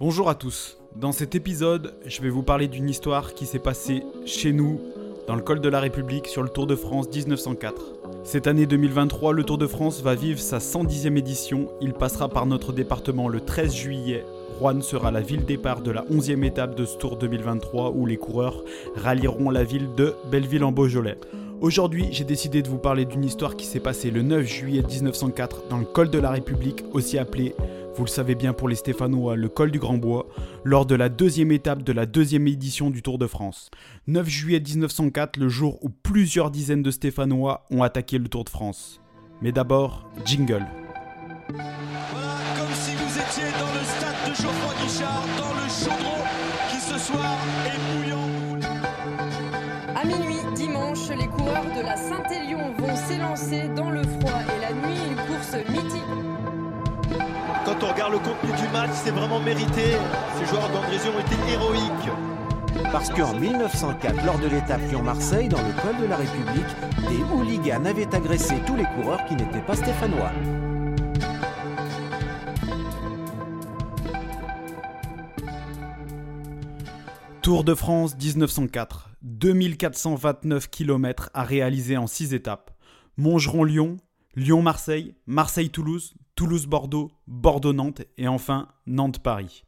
Bonjour à tous. Dans cet épisode, je vais vous parler d'une histoire qui s'est passée chez nous, dans le col de la République, sur le Tour de France 1904. Cette année 2023, le Tour de France va vivre sa 110e édition. Il passera par notre département le 13 juillet. Rouen sera la ville départ de la 11e étape de ce Tour 2023 où les coureurs rallieront la ville de Belleville en Beaujolais. Aujourd'hui, j'ai décidé de vous parler d'une histoire qui s'est passée le 9 juillet 1904 dans le col de la République, aussi appelé vous le savez bien pour les Stéphanois, le col du Grand Bois, lors de la deuxième étape de la deuxième édition du Tour de France. 9 juillet 1904, le jour où plusieurs dizaines de Stéphanois ont attaqué le Tour de France. Mais d'abord, jingle. Comme si vous étiez dans le stade de Geoffroy Guichard, dans le chaudron qui ce soir est coureurs de la Saint-Élion vont s'élancer dans le froid et la nuit, une course mythique. Quand on regarde le contenu du match, c'est vraiment mérité. Ces joueurs d'Andrézieux ont été héroïques. Parce qu'en 1904, lors de l'étape Lyon-Marseille, dans le col de la République, des hooligans avaient agressé tous les coureurs qui n'étaient pas stéphanois. Tour de France 1904. 2429 km à réaliser en 6 étapes. Montgeron-Lyon, Lyon-Marseille, Marseille-Toulouse, Toulouse-Bordeaux, Bordeaux-Nantes et enfin Nantes-Paris.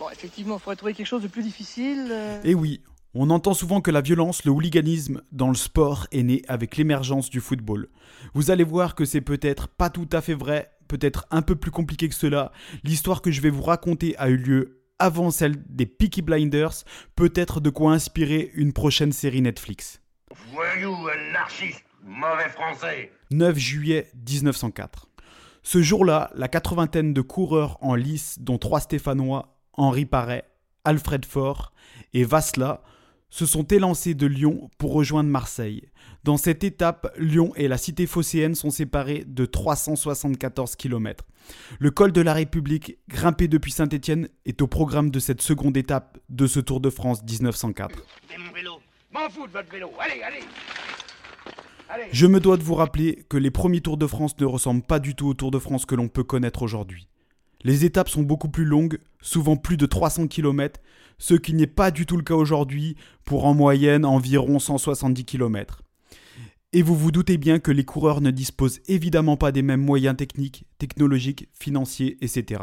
Bon, effectivement, il faudrait trouver quelque chose de plus difficile. euh. Et oui, on entend souvent que la violence, le hooliganisme dans le sport est né avec l'émergence du football. Vous allez voir que c'est peut-être pas tout à fait vrai, peut-être un peu plus compliqué que cela. L'histoire que je vais vous raconter a eu lieu avant celle des Peaky Blinders, peut-être de quoi inspirer une prochaine série Netflix. Voyou, anarchiste, mauvais français. 9 juillet 1904. Ce jour-là, la quatre-vingtaine de coureurs en lice, dont trois Stéphanois, Henri Parret, Alfred Faure et Vasla, se sont élancés de Lyon pour rejoindre Marseille. Dans cette étape, Lyon et la cité phocéenne sont séparés de 374 km. Le col de la République, grimpé depuis Saint-Étienne, est au programme de cette seconde étape de ce Tour de France 1904. C'est mon vélo. M'en fous de votre vélo. Allez, allez. Allez. Je me dois de vous rappeler que les premiers Tours de France ne ressemblent pas du tout au Tour de France que l'on peut connaître aujourd'hui. Les étapes sont beaucoup plus longues, souvent plus de 300 km, ce qui n'est pas du tout le cas aujourd'hui pour en moyenne environ 170 km. Et vous vous doutez bien que les coureurs ne disposent évidemment pas des mêmes moyens techniques, technologiques, financiers, etc.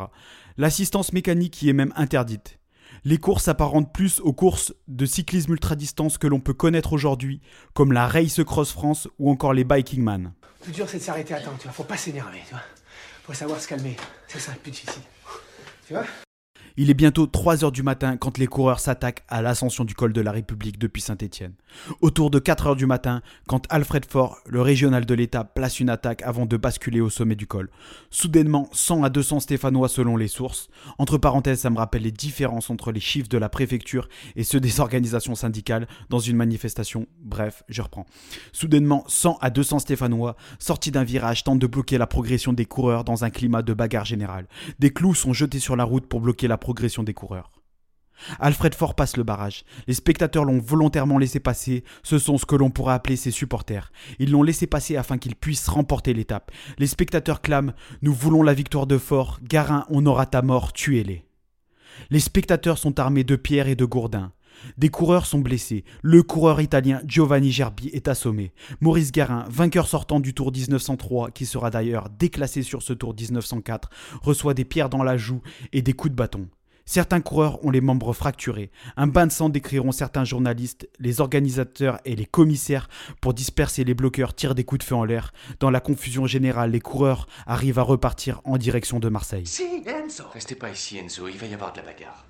L'assistance mécanique y est même interdite. Les courses s'apparentent plus aux courses de cyclisme ultra-distance que l'on peut connaître aujourd'hui, comme la Race Cross France ou encore les Biking Man. Dur, c'est de s'arrêter à tu vois. Faut pas s'énerver, tu vois. Faut savoir se calmer. C'est ça le plus difficile. Tu vois? Il est bientôt 3 heures du matin quand les coureurs s'attaquent à l'ascension du col de la République depuis Saint-Étienne. Autour de 4 heures du matin, quand Alfred Faure, le régional de l'État, place une attaque avant de basculer au sommet du col. Soudainement, 100 à 200 Stéphanois selon les sources. Entre parenthèses, ça me rappelle les différences entre les chiffres de la préfecture et ceux des organisations syndicales dans une manifestation. Bref, je reprends. Soudainement, 100 à 200 Stéphanois, sortis d'un virage, tentent de bloquer la progression des coureurs dans un climat de bagarre générale. Des clous sont jetés sur la route pour bloquer la progression des coureurs. Alfred Faure passe le barrage. Les spectateurs l'ont volontairement laissé passer. Ce sont ce que l'on pourrait appeler ses supporters. Ils l'ont laissé passer afin qu'il puisse remporter l'étape. Les spectateurs clament Nous voulons la victoire de Faure. Garin, on aura ta mort, tuez-les. Les spectateurs sont armés de pierres et de gourdins. Des coureurs sont blessés. Le coureur italien Giovanni Gerbi est assommé. Maurice Garin, vainqueur sortant du Tour 1903, qui sera d'ailleurs déclassé sur ce Tour 1904, reçoit des pierres dans la joue et des coups de bâton. Certains coureurs ont les membres fracturés. Un bain de sang décriront certains journalistes. Les organisateurs et les commissaires, pour disperser les bloqueurs, tirent des coups de feu en l'air. Dans la confusion générale, les coureurs arrivent à repartir en direction de Marseille. Si, Enzo Restez pas ici, Enzo, il va y avoir de la bagarre.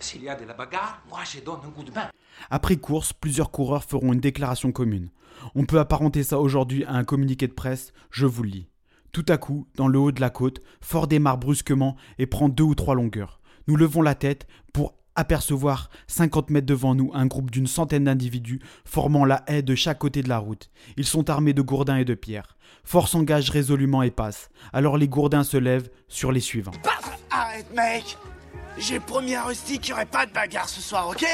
S'il y a de la bagarre, moi je donne un coup de main. Après course, plusieurs coureurs feront une déclaration commune. On peut apparenter ça aujourd'hui à un communiqué de presse, je vous le lis. Tout à coup, dans le haut de la côte, Fort démarre brusquement et prend deux ou trois longueurs. Nous levons la tête pour apercevoir 50 mètres devant nous un groupe d'une centaine d'individus formant la haie de chaque côté de la route. Ils sont armés de gourdins et de pierres. Fort s'engage résolument et passe. Alors les gourdins se lèvent sur les suivants. Arrête, mec. J'ai promis à Rusty qu'il n'y aurait pas de bagarre ce soir, ok?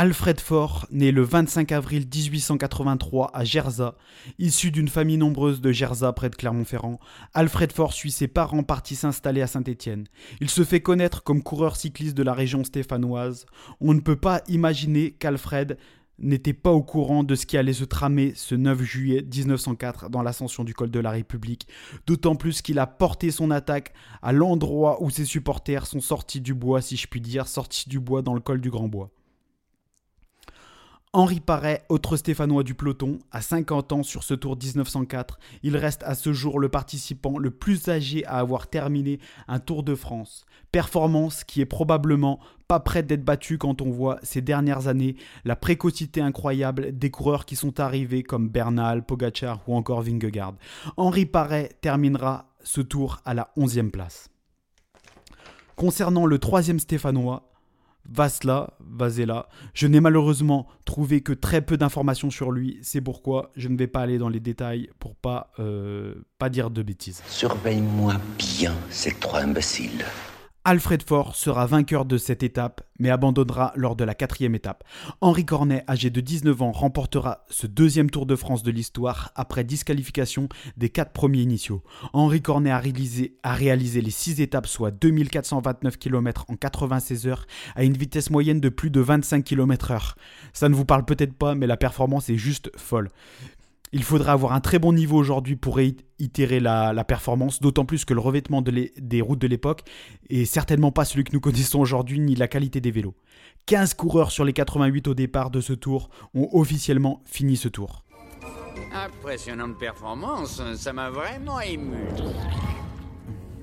Alfred Faure, né le 25 avril 1883 à Gerza, issu d'une famille nombreuse de Gerza près de Clermont-Ferrand, Alfred Faure suit ses parents partis s'installer à Saint-Étienne. Il se fait connaître comme coureur cycliste de la région stéphanoise. On ne peut pas imaginer qu'Alfred n'était pas au courant de ce qui allait se tramer ce 9 juillet 1904 dans l'ascension du col de la République, d'autant plus qu'il a porté son attaque à l'endroit où ses supporters sont sortis du bois, si je puis dire, sortis du bois dans le col du Grand Bois. Henri Paré, autre Stéphanois du peloton, a 50 ans sur ce Tour 1904. Il reste à ce jour le participant le plus âgé à avoir terminé un Tour de France. Performance qui est probablement pas prête d'être battue quand on voit ces dernières années la précocité incroyable des coureurs qui sont arrivés comme Bernal, Pogacar ou encore Vingegaard. Henri Paré terminera ce tour à la 11e place. Concernant le troisième Stéphanois, Vasla, Vasela. Je n'ai malheureusement trouvé que très peu d'informations sur lui, c'est pourquoi je ne vais pas aller dans les détails pour pas, euh, pas dire de bêtises. Surveille-moi bien ces trois imbéciles. Alfred Faure sera vainqueur de cette étape, mais abandonnera lors de la quatrième étape. Henri Cornet, âgé de 19 ans, remportera ce deuxième Tour de France de l'histoire après disqualification des quatre premiers initiaux. Henri Cornet a réalisé, les six étapes, soit 2429 km en 96 heures, à une vitesse moyenne de plus de 25 km/h. Ça ne vous parle peut-être pas, mais la performance est juste folle. Il faudrait avoir un très bon niveau aujourd'hui pour itérer la, performance, d'autant plus que le revêtement des routes de l'époque est certainement pas celui que nous connaissons aujourd'hui, ni la qualité des vélos. 15 coureurs sur les 88 au départ de ce tour ont officiellement fini ce tour. Impressionnante performance, ça m'a vraiment ému.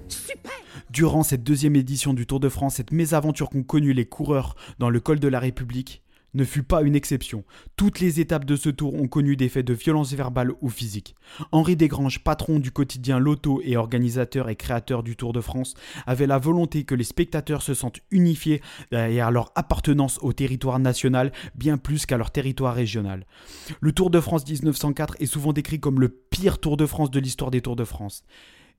Super Durant cette deuxième édition du Tour de France, cette mésaventure qu'ont connue les coureurs dans le col de la République ne fut pas une exception. Toutes les étapes de ce tour ont connu des faits de violence verbale ou physique. Henri Desgranges, patron du quotidien Loto et organisateur et créateur du Tour de France, avait la volonté que les spectateurs se sentent unifiés derrière leur appartenance au territoire national bien plus qu'à leur territoire régional. Le Tour de France 1904 est souvent décrit comme le pire Tour de France de l'histoire des Tours de France.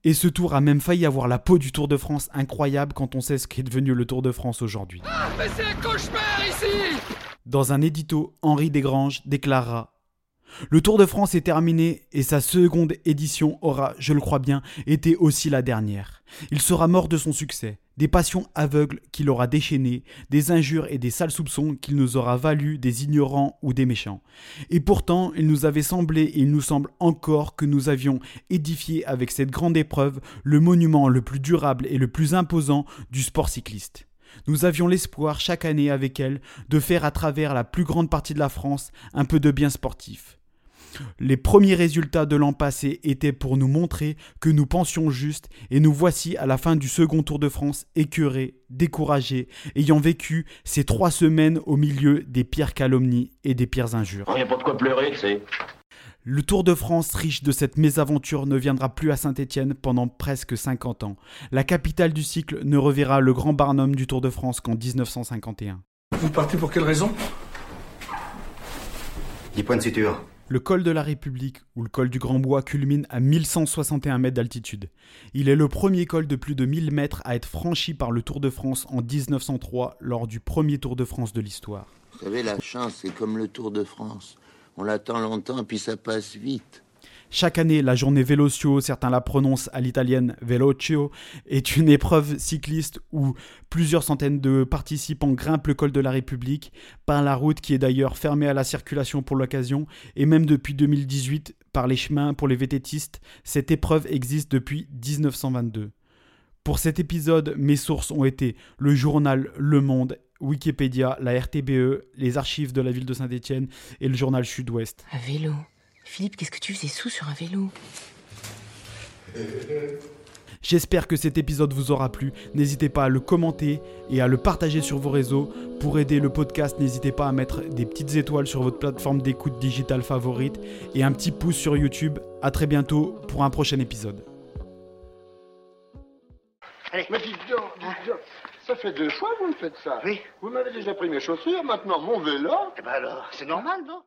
Et ce tour a même failli avoir la peau du Tour de France incroyable quand on sait ce qu'est devenu le Tour de France aujourd'hui. Ah, mais c'est un cauchemar ici dans un édito, Henri Desgranges déclara Le Tour de France est terminé et sa seconde édition aura, je le crois bien, été aussi la dernière. Il sera mort de son succès, des passions aveugles qu'il aura déchaînées, des injures et des sales soupçons qu'il nous aura valu des ignorants ou des méchants. Et pourtant, il nous avait semblé et il nous semble encore que nous avions édifié avec cette grande épreuve le monument le plus durable et le plus imposant du sport cycliste. Nous avions l'espoir chaque année avec elle de faire à travers la plus grande partie de la France un peu de bien sportif. Les premiers résultats de l'an passé étaient pour nous montrer que nous pensions juste et nous voici à la fin du second Tour de France écœurés, découragés, ayant vécu ces trois semaines au milieu des pires calomnies et des pires injures. Il n'y de quoi pleurer, c'est. Le Tour de France, riche de cette mésaventure, ne viendra plus à Saint-Étienne pendant presque 50 ans. La capitale du cycle ne reverra le grand Barnum du Tour de France qu'en 1951. Vous partez pour quelle raison? Des points de suture. Le col de la République, ou le col du Grand Bois, culmine à 1161 mètres d'altitude. Il est le premier col de plus de 1000 mètres à être franchi par le Tour de France en 1903, lors du premier Tour de France de l'histoire. Vous savez, la chance, c'est comme le Tour de France. On l'attend longtemps, puis ça passe vite. Chaque année, la journée Velocio, certains la prononcent à l'italienne Velocio, est une épreuve cycliste où plusieurs centaines de participants grimpent le col de la République par la route qui est d'ailleurs fermée à la circulation pour l'occasion et même depuis 2018 par les chemins pour les vététistes. Cette épreuve existe depuis 1922. Pour cet épisode, mes sources ont été le journal Le Monde Wikipédia, la RTBE, les archives de la ville de Saint-Étienne et le journal Sud-Ouest. Un vélo. Philippe, qu'est-ce que tu faisais sous sur un vélo? J'espère que cet épisode vous aura plu. N'hésitez pas à le commenter et à le partager sur vos réseaux. Pour aider le podcast, n'hésitez pas à mettre des petites étoiles sur votre plateforme d'écoute digitale favorite et un petit pouce sur YouTube. A très bientôt pour un prochain épisode. Allez. Mais dites donc, donc. Ça fait deux fois que vous me faites ça. Oui. Vous m'avez déjà pris mes chaussures, maintenant mon vélo. Eh ben alors, c'est normal, non?